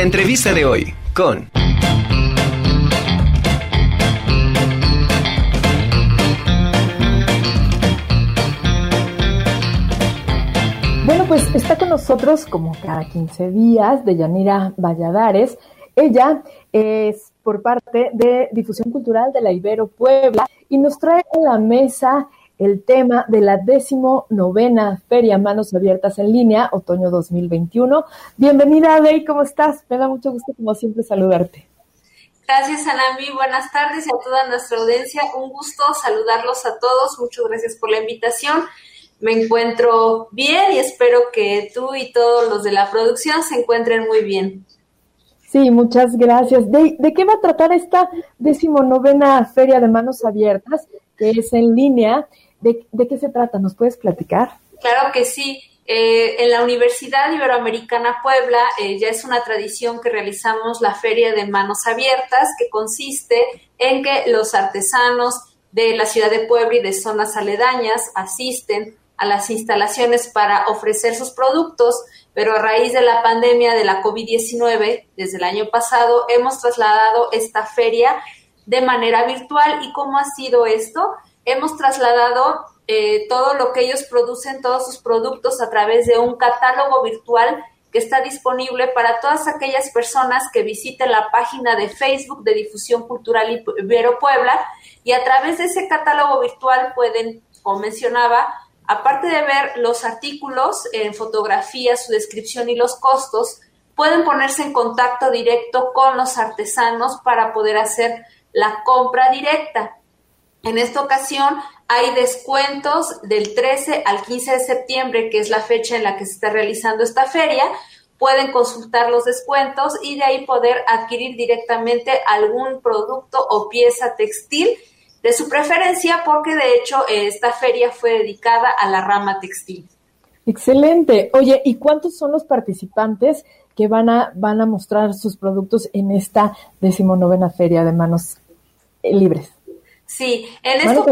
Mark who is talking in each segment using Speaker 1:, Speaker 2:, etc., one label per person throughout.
Speaker 1: La entrevista de hoy con...
Speaker 2: Bueno, pues está con nosotros como cada 15 días de Yanira Valladares. Ella es por parte de Difusión Cultural de la Ibero Puebla y nos trae a la mesa el tema de la décimo novena Feria Manos Abiertas en Línea, otoño 2021. Bienvenida, Dey, ¿cómo estás? Me da mucho gusto, como siempre, saludarte.
Speaker 3: Gracias, Anami. Buenas tardes y a toda nuestra audiencia. Un gusto saludarlos a todos. Muchas gracias por la invitación. Me encuentro bien y espero que tú y todos los de la producción se encuentren muy bien.
Speaker 2: Sí, muchas gracias. ¿De, de qué va a tratar esta decimonovena Feria de Manos Abiertas, que es en línea? ¿De, qué se trata? ¿Nos puedes platicar?
Speaker 3: Claro que sí. Eh, en la Universidad Iberoamericana Puebla eh, ya es una tradición que realizamos la Feria de Manos Abiertas, que consiste en que los artesanos de la ciudad de Puebla y de zonas aledañas asisten a las instalaciones para ofrecer sus productos, pero a raíz de la pandemia de la COVID-19, desde el año pasado, hemos trasladado esta feria de manera virtual. ¿Y cómo ha sido esto? Hemos trasladado eh, todo lo que ellos producen, todos sus productos a través de un catálogo virtual que está disponible para todas aquellas personas que visiten la página de Facebook de Difusión Cultural Ibero Puebla y a través de ese catálogo virtual pueden, como mencionaba, aparte de ver los artículos en fotografía, su descripción y los costos, pueden ponerse en contacto directo con los artesanos para poder hacer la compra directa. En esta ocasión hay descuentos del 13 al 15 de septiembre, que es la fecha en la que se está realizando esta feria. Pueden consultar los descuentos y de ahí poder adquirir directamente algún producto o pieza textil de su preferencia, porque de hecho esta feria fue dedicada a la rama textil.
Speaker 2: Excelente. Oye, ¿y cuántos son los participantes que van a, van a mostrar sus productos en esta decimonovena feria de manos libres?
Speaker 3: Sí, en esta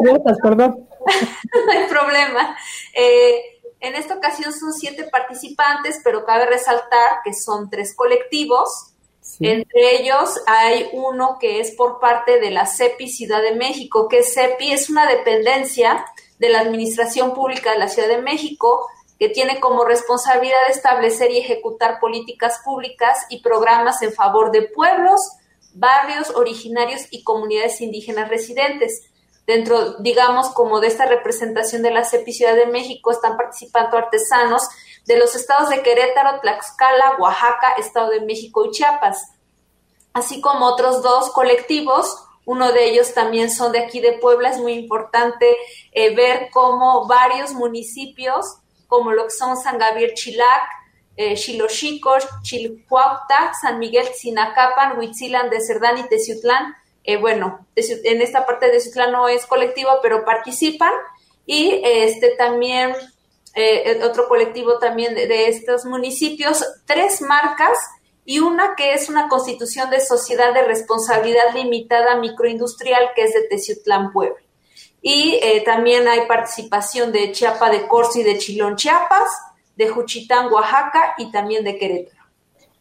Speaker 2: perdón.
Speaker 3: no hay problema. Eh, en esta ocasión son siete participantes, pero cabe resaltar que son tres colectivos. Entre ellos hay uno que es por parte de la CEPI Ciudad de México, que CEPI es una dependencia de la Administración Pública de la Ciudad de México que tiene como responsabilidad establecer y ejecutar políticas públicas y programas en favor de pueblos, barrios originarios y comunidades indígenas residentes. Dentro, digamos, como de esta representación de la CEPI Ciudad de México, están participando artesanos de los estados de Querétaro, Tlaxcala, Oaxaca, Estado de México y Chiapas, así como otros dos colectivos. Uno de ellos también son de aquí de Puebla. Es muy importante eh, ver cómo varios municipios, como lo que son San Gabriel Chilac, eh, Chilhuauta, San Miguel, Sinacapan, Huitzilan de Cerdán y Teciutlán. Eh, bueno, en esta parte de Teciutlán no es colectivo, pero participan. Y este también, eh, otro colectivo también de, estos municipios, tres marcas y una que es una constitución de sociedad de responsabilidad limitada microindustrial que es de Teciutlán, Puebla. Y eh, también hay participación de Chiapa de Corzo y de Chilón, Chiapas, de Juchitán, Oaxaca y también de Querétaro.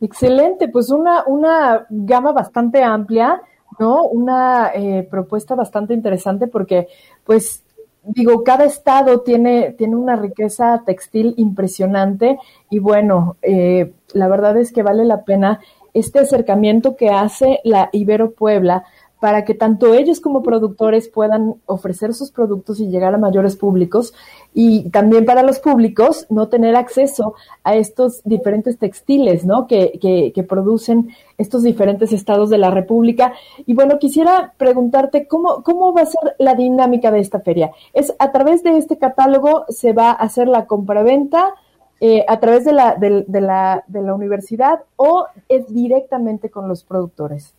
Speaker 2: Excelente, pues una, una gama bastante amplia, ¿no? Una eh, propuesta bastante interesante porque, pues, digo, cada estado tiene, tiene una riqueza textil impresionante y bueno, eh, la verdad es que vale la pena este acercamiento que hace la Ibero Puebla para que tanto ellos como productores puedan ofrecer sus productos y llegar a mayores públicos y también para los públicos no tener acceso a estos diferentes textiles ¿no? que, que, producen estos diferentes estados de la República. Y bueno, quisiera preguntarte cómo, cómo va a ser la dinámica de esta feria. ¿Es a través de este catálogo se va a hacer la compraventa? Eh, a través de la, de, la, de la universidad o es directamente con los productores?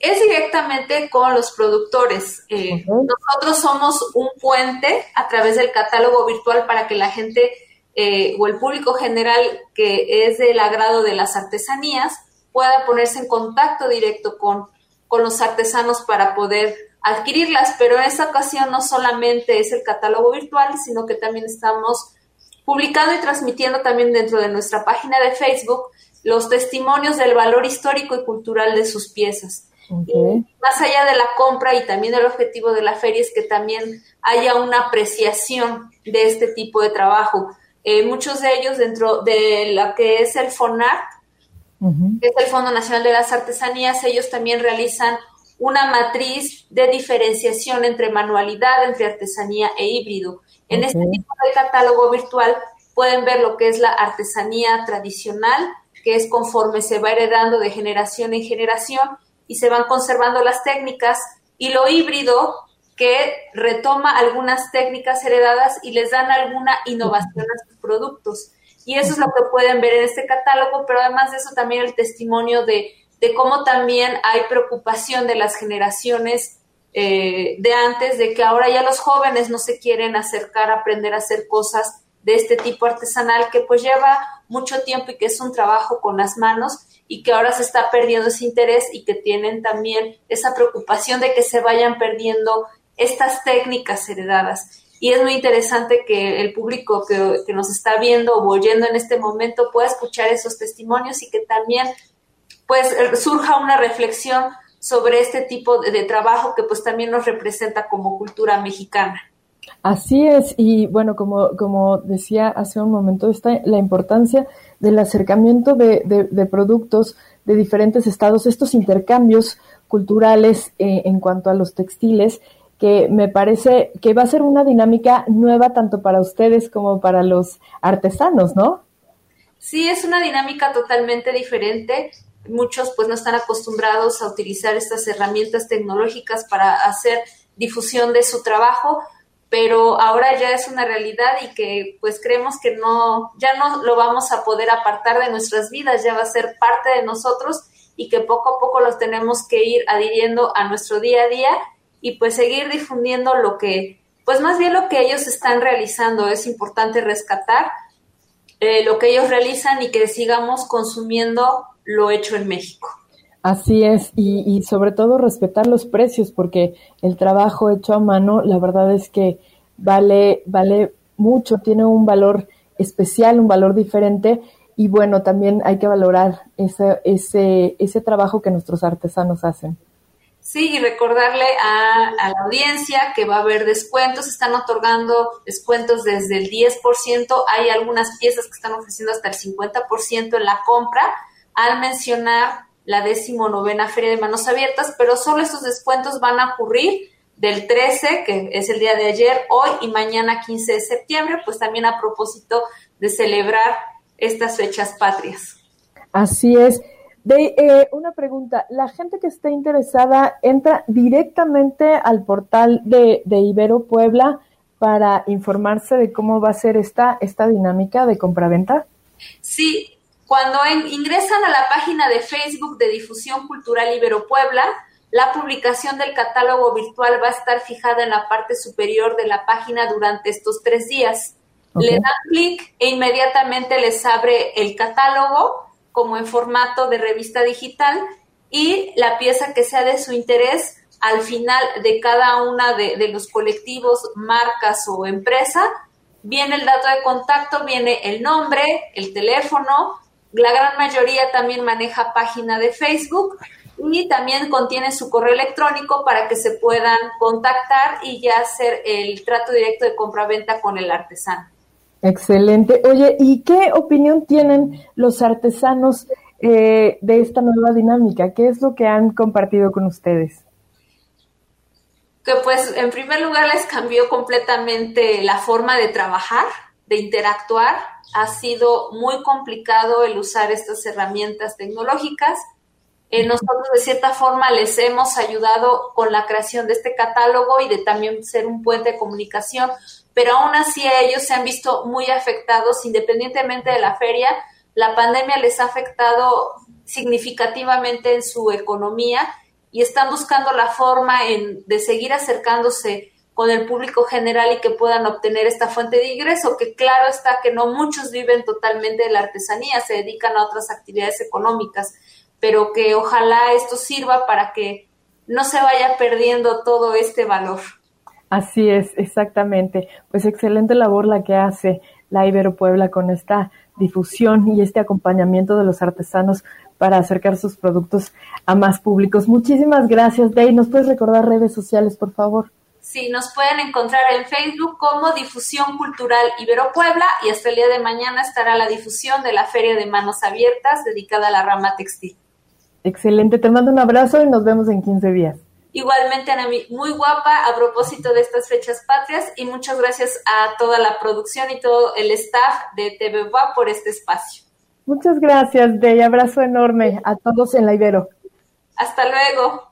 Speaker 3: Es directamente con los productores. Eh, nosotros somos un puente a través del catálogo virtual para que la gente eh, o el público general que es del agrado de las artesanías pueda ponerse en contacto directo con, con los artesanos para poder adquirirlas. Pero en esta ocasión no solamente es el catálogo virtual, sino que también estamos publicando y transmitiendo también dentro de nuestra página de Facebook los testimonios del valor histórico y cultural de sus piezas. Más allá de la compra y también el objetivo de la feria es que también haya una apreciación de este tipo de trabajo. Eh, muchos de ellos dentro de la que es el FONART, que es el Fondo Nacional de las Artesanías, ellos también realizan una matriz de diferenciación entre manualidad, entre artesanía e híbrido. En este tipo de catálogo virtual pueden ver lo que es la artesanía tradicional, que es conforme se va heredando de generación en generación y se van conservando las técnicas, y lo híbrido, que retoma algunas técnicas heredadas y les dan alguna innovación a sus productos. Y eso es lo que pueden ver en este catálogo, pero además de eso también el testimonio de, cómo también hay preocupación de las generaciones eh, de antes, de que ahora ya los jóvenes no se quieren acercar a aprender a hacer cosas de este tipo artesanal que pues lleva mucho tiempo y que es un trabajo con las manos y que ahora se está perdiendo ese interés y que tienen también esa preocupación de que se vayan perdiendo estas técnicas heredadas. Y es muy interesante que el público que, nos está viendo o oyendo en este momento pueda escuchar esos testimonios y que también pues surja una reflexión sobre este tipo de, de trabajo que pues también nos representa como cultura mexicana.
Speaker 2: Así es, y bueno, como, como decía hace un momento, está la importancia del acercamiento de, de, productos de diferentes estados, estos intercambios culturales eh, en cuanto a los textiles, que me parece que va a ser una dinámica nueva tanto para ustedes como para los artesanos, ¿no?
Speaker 3: Sí, es una dinámica totalmente diferente. Muchos pues no están acostumbrados a utilizar estas herramientas tecnológicas para hacer difusión de su trabajo, pero ahora ya es una realidad y que pues creemos que no, ya no lo vamos a poder apartar de nuestras vidas, ya va a ser parte de nosotros y que poco a poco los tenemos que ir adhiriendo a nuestro día a día y pues seguir difundiendo lo que, pues más bien lo que ellos están realizando, es importante rescatar eh, lo que ellos realizan y que sigamos consumiendo lo hecho en México.
Speaker 2: Así es, y, sobre todo respetar los precios, porque el trabajo hecho a mano, la verdad es que vale, vale mucho, tiene un valor especial, un valor diferente, y bueno, también hay que valorar ese, ese, ese trabajo que nuestros artesanos hacen.
Speaker 3: Sí, y recordarle a, a, la audiencia que va a haber descuentos, están otorgando descuentos desde el 10%, hay algunas piezas que están ofreciendo hasta el 50% en la compra, al mencionar la decimonovena Feria de Manos Abiertas, pero solo estos descuentos van a ocurrir del 13, que es el día de ayer, hoy y mañana 15 de septiembre, pues también a propósito de celebrar estas fechas patrias.
Speaker 2: Así es. De, eh, una pregunta, la gente que esté interesada entra directamente al portal de, de Ibero Puebla para informarse de cómo va a ser esta, esta dinámica de compraventa.
Speaker 3: Sí, cuando ingresan a la página de Facebook de Difusión Cultural Ibero Puebla, la publicación del catálogo virtual va a estar fijada en la parte superior de la página durante estos tres días. Le dan clic e inmediatamente les abre el catálogo como en formato de revista digital y la pieza que sea de su interés al final de cada una de, de los colectivos, marcas o empresa, viene el dato de contacto, viene el nombre, el teléfono, la gran mayoría también maneja página de Facebook y también contiene su correo electrónico para que se puedan contactar y ya hacer el trato directo de compra-venta con el artesano.
Speaker 2: Excelente. Oye, ¿y qué opinión tienen los artesanos eh, de esta nueva dinámica? ¿Qué es lo que han compartido con ustedes?
Speaker 3: Que pues en primer lugar les cambió completamente la forma de trabajar de interactuar. Ha sido muy complicado el usar estas herramientas tecnológicas. Eh, nosotros de cierta forma les hemos ayudado con la creación de este catálogo y de también ser un puente de comunicación, pero aún así ellos se han visto muy afectados independientemente de la feria. La pandemia les ha afectado significativamente en su economía y están buscando la forma en, de seguir acercándose con el público general y que puedan obtener esta fuente de ingreso, que claro está que no muchos viven totalmente de la artesanía, se dedican a otras actividades económicas, pero que ojalá esto sirva para que no se vaya perdiendo todo este valor.
Speaker 2: Así es, exactamente. Pues excelente labor la que hace la Ibero Puebla con esta difusión y este acompañamiento de los artesanos para acercar sus productos a más públicos. Muchísimas gracias, Day. ¿Nos puedes recordar redes sociales, por favor?
Speaker 3: Sí, nos pueden encontrar en Facebook como Difusión Cultural Ibero Puebla y hasta el día de mañana estará la difusión de la Feria de Manos Abiertas dedicada a la rama textil.
Speaker 2: Excelente, te mando un abrazo y nos vemos en 15 días.
Speaker 3: Igualmente, Anami, muy guapa a propósito de estas fechas patrias y muchas gracias a toda la producción y todo el staff de TV por este espacio.
Speaker 2: Muchas gracias, Dey. Abrazo enorme a todos en la Ibero.
Speaker 3: Hasta luego.